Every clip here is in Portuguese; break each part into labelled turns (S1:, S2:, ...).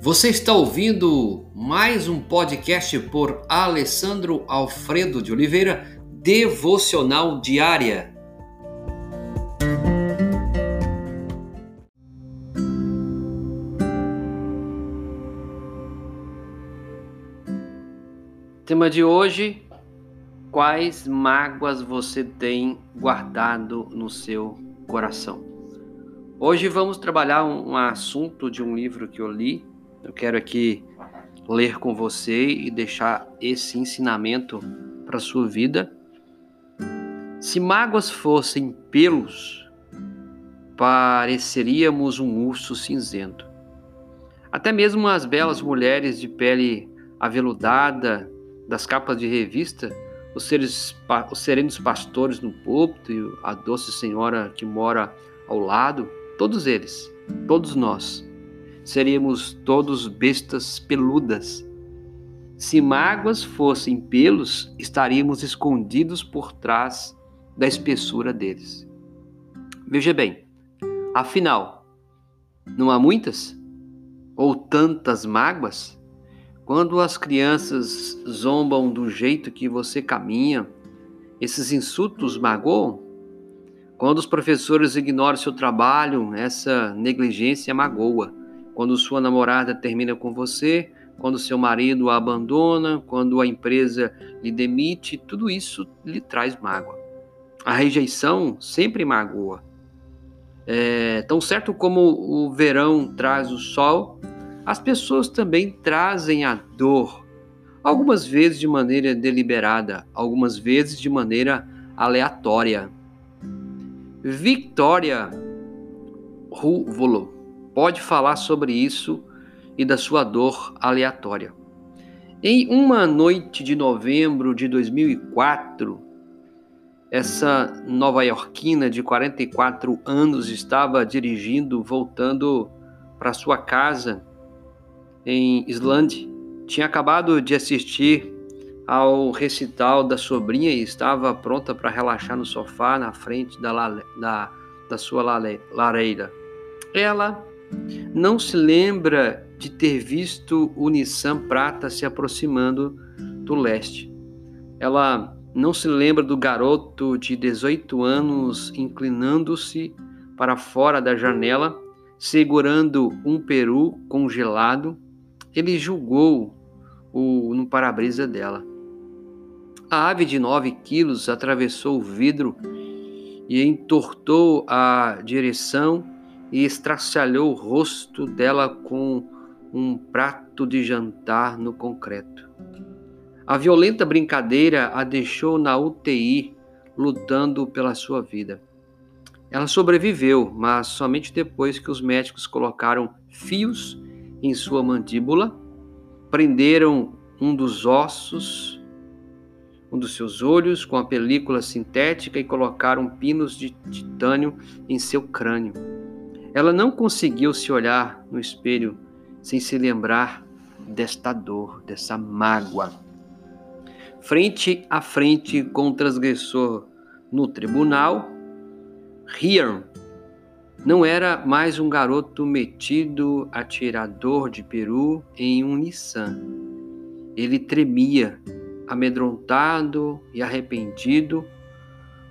S1: Você está ouvindo mais um podcast por Alessandro Alfredo de Oliveira, Devocional Diária. Tema de hoje: Quais mágoas você tem guardado no seu coração? Hoje vamos trabalhar um, assunto de um livro que eu li. Eu quero aqui ler com você e deixar esse ensinamento para sua vida. Se mágoas fossem pelos, pareceríamos um urso cinzento. Até mesmo as belas mulheres de pele aveludada das capas de revista, os, seres, os serenos pastores no púlpito e a doce senhora que mora ao lado, Todos eles, todos nós, seríamos todos bestas peludas. Se mágoas fossem pelos, estaríamos escondidos por trás da espessura deles. Veja bem, afinal, não há muitas ou tantas mágoas? Quando as crianças zombam do jeito que você caminha, esses insultos magoam? Quando os professores ignoram seu trabalho, essa negligência magoa. Quando sua namorada termina com você, quando seu marido a abandona, quando a empresa lhe demite, tudo isso lhe traz mágoa. A rejeição sempre magoa. É, tão certo como o verão traz o sol, as pessoas também trazem a dor. Algumas vezes de maneira deliberada, algumas vezes de maneira aleatória. Victoria Ruvolo pode falar sobre isso e da sua dor aleatória. Em uma noite de novembro de 2004, essa nova-iorquina de 44 anos estava dirigindo, voltando para sua casa em Islândia. Tinha acabado de assistir ao recital da sobrinha e estava pronta para relaxar no sofá na frente da, da, da sua lareira. Ela não se lembra de ter visto o Nissan Prata se aproximando do leste. Ela não se lembra do garoto de 18 anos inclinando-se para fora da janela, segurando um peru congelado. Ele julgou o no para-brisa dela. A ave de nove quilos atravessou o vidro e entortou a direção e estraçalhou o rosto dela com um prato de jantar no concreto. A violenta brincadeira a deixou na UTI, lutando pela sua vida. Ela sobreviveu, mas somente depois que os médicos colocaram fios em sua mandíbula, prenderam um dos ossos um dos seus olhos com a película sintética e colocaram pinos de titânio em seu crânio. Ela não conseguiu se olhar no espelho sem se lembrar desta dor, dessa mágoa. Frente a frente com o transgressor no tribunal, Rian não era mais um garoto metido atirador de peru em um Nissan. Ele tremia amedrontado e arrependido,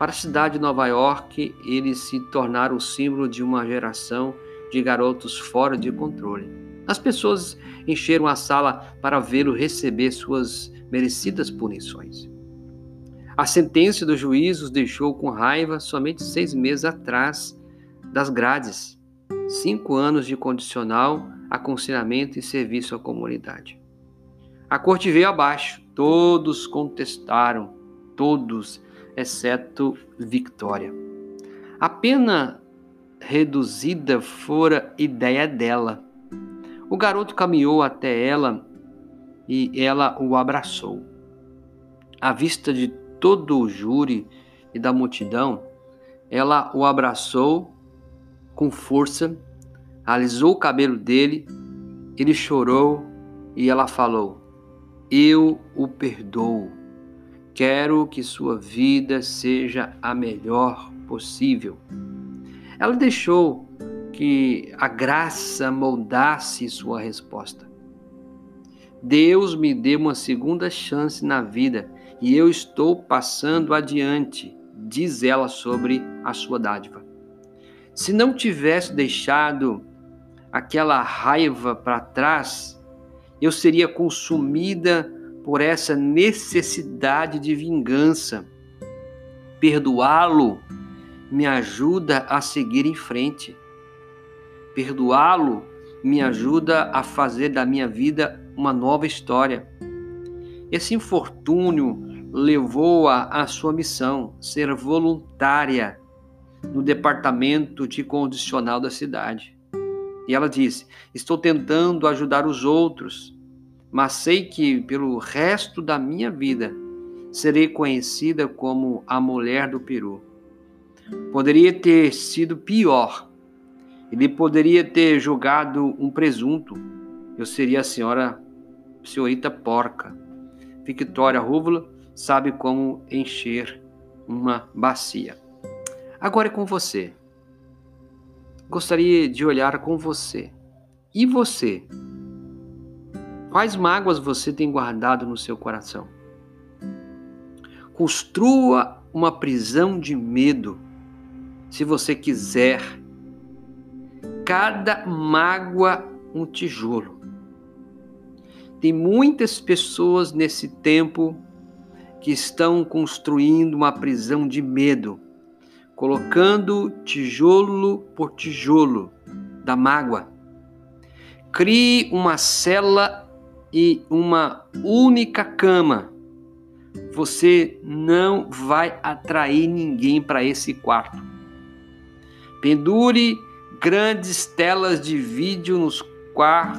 S1: para a cidade de Nova York, ele se tornara o símbolo de uma geração de garotos fora de controle. As pessoas encheram a sala para vê-lo receber suas merecidas punições. A sentença do juiz os deixou com raiva somente seis meses atrás das grades, cinco anos de condicional, aconselhamento e serviço à comunidade. A corte veio abaixo, todos contestaram, todos, exceto Victoria. A pena reduzida fora ideia dela. O garoto caminhou até ela e ela o abraçou. À vista de todo o júri e da multidão, ela o abraçou com força, alisou o cabelo dele, ele chorou e ela falou: eu o perdoo. Quero que sua vida seja a melhor possível. Ela deixou que a graça moldasse sua resposta. Deus me deu uma segunda chance na vida e eu estou passando adiante, diz ela sobre a sua dádiva. Se não tivesse deixado aquela raiva para trás, eu seria consumida por essa necessidade de vingança. Perdoá-lo me ajuda a seguir em frente. Perdoá-lo me ajuda a fazer da minha vida uma nova história. Esse infortúnio levou-a à sua missão, ser voluntária no departamento de condicional da cidade. E ela disse: Estou tentando ajudar os outros, mas sei que pelo resto da minha vida serei conhecida como a mulher do Peru. Poderia ter sido pior. Ele poderia ter jogado um presunto. Eu seria a senhora, senhorita porca. Victoria Rúvula sabe como encher uma bacia. Agora é com você. Gostaria de olhar com você. E você? Quais mágoas você tem guardado no seu coração? Construa uma prisão de medo, se você quiser. Cada mágoa um tijolo. Tem muitas pessoas nesse tempo que estão construindo uma prisão de medo colocando tijolo por tijolo da mágoa. Crie uma cela e uma única cama. Você não vai atrair ninguém para esse quarto. Pendure grandes telas de vídeo nos,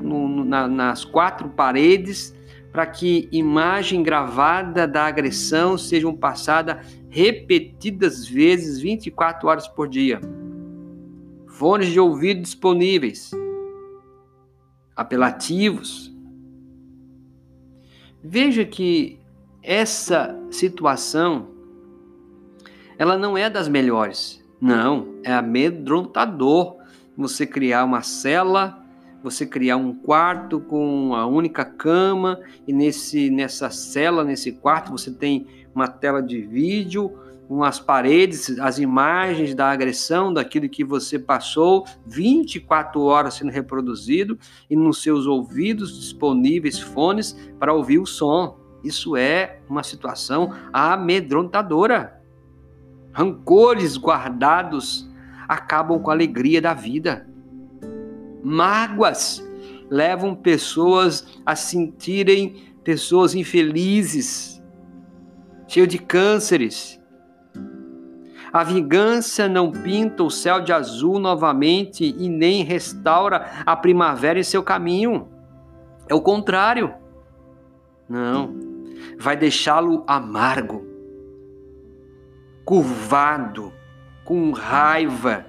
S1: no, na, nas quatro paredes para que imagem gravada da agressão sejam passada repetidas vezes 24 horas por dia. Fones de ouvido disponíveis. Apelativos. Veja que essa situação ela não é das melhores. Não, é amedrontador você criar uma cela você criar um quarto com a única cama e nesse nessa cela, nesse quarto, você tem uma tela de vídeo, umas paredes, as imagens da agressão, daquilo que você passou, 24 horas sendo reproduzido e nos seus ouvidos disponíveis fones para ouvir o som. Isso é uma situação amedrontadora. Rancores guardados acabam com a alegria da vida. Mágoas levam pessoas a sentirem pessoas infelizes, cheias de cânceres. A vingança não pinta o céu de azul novamente e nem restaura a primavera em seu caminho. É o contrário. Não, vai deixá-lo amargo, curvado, com raiva,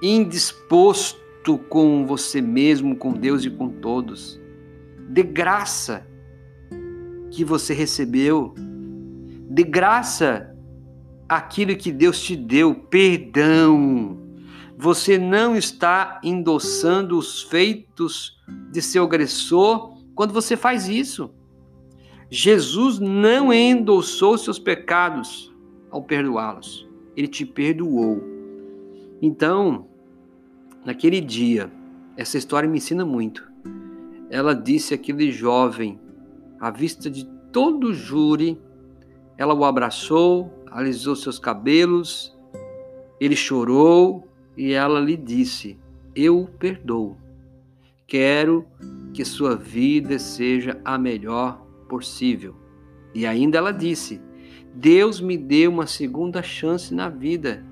S1: indisposto com você mesmo, com Deus e com todos. De graça que você recebeu, de graça aquilo que Deus te deu, perdão. Você não está endossando os feitos de seu agressor quando você faz isso. Jesus não endossou seus pecados ao perdoá-los. Ele te perdoou. Então, Naquele dia, essa história me ensina muito. Ela disse àquele jovem, à vista de todo o júri, ela o abraçou, alisou seus cabelos, ele chorou e ela lhe disse: Eu perdoo. Quero que sua vida seja a melhor possível. E ainda ela disse: Deus me deu uma segunda chance na vida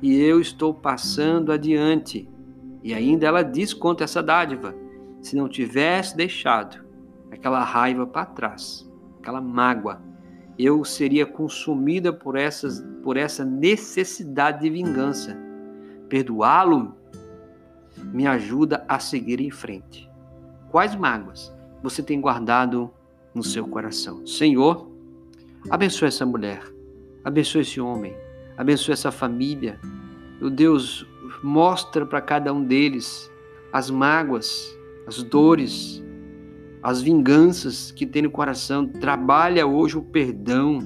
S1: e eu estou passando adiante. E ainda ela diz quanto essa dádiva: se não tivesse deixado aquela raiva para trás, aquela mágoa, eu seria consumida por, essas, por essa necessidade de vingança. Perdoá-lo me ajuda a seguir em frente. Quais mágoas você tem guardado no seu coração? Senhor, abençoe essa mulher, abençoe esse homem, abençoe essa família. Meu Deus, mostra para cada um deles as mágoas, as dores, as vinganças que tem no coração. Trabalha hoje o perdão,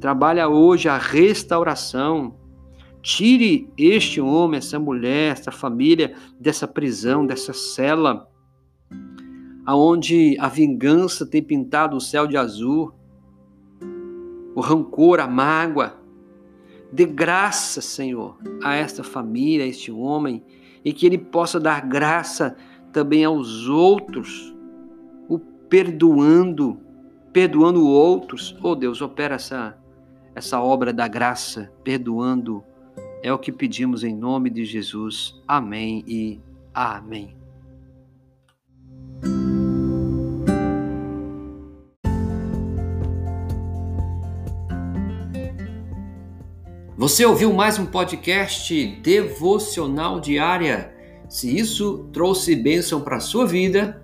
S1: trabalha hoje a restauração. Tire este homem, essa mulher, essa família dessa prisão, dessa cela, aonde a vingança tem pintado o céu de azul, o rancor, a mágoa. Dê graça, Senhor, a esta família, a este homem, e que ele possa dar graça também aos outros, perdoando, perdoando outros. Oh Deus, opera essa essa obra da graça, perdoando. É o que pedimos em nome de Jesus. Amém e amém. Você ouviu mais um podcast devocional diária? Se isso trouxe bênção para a sua vida,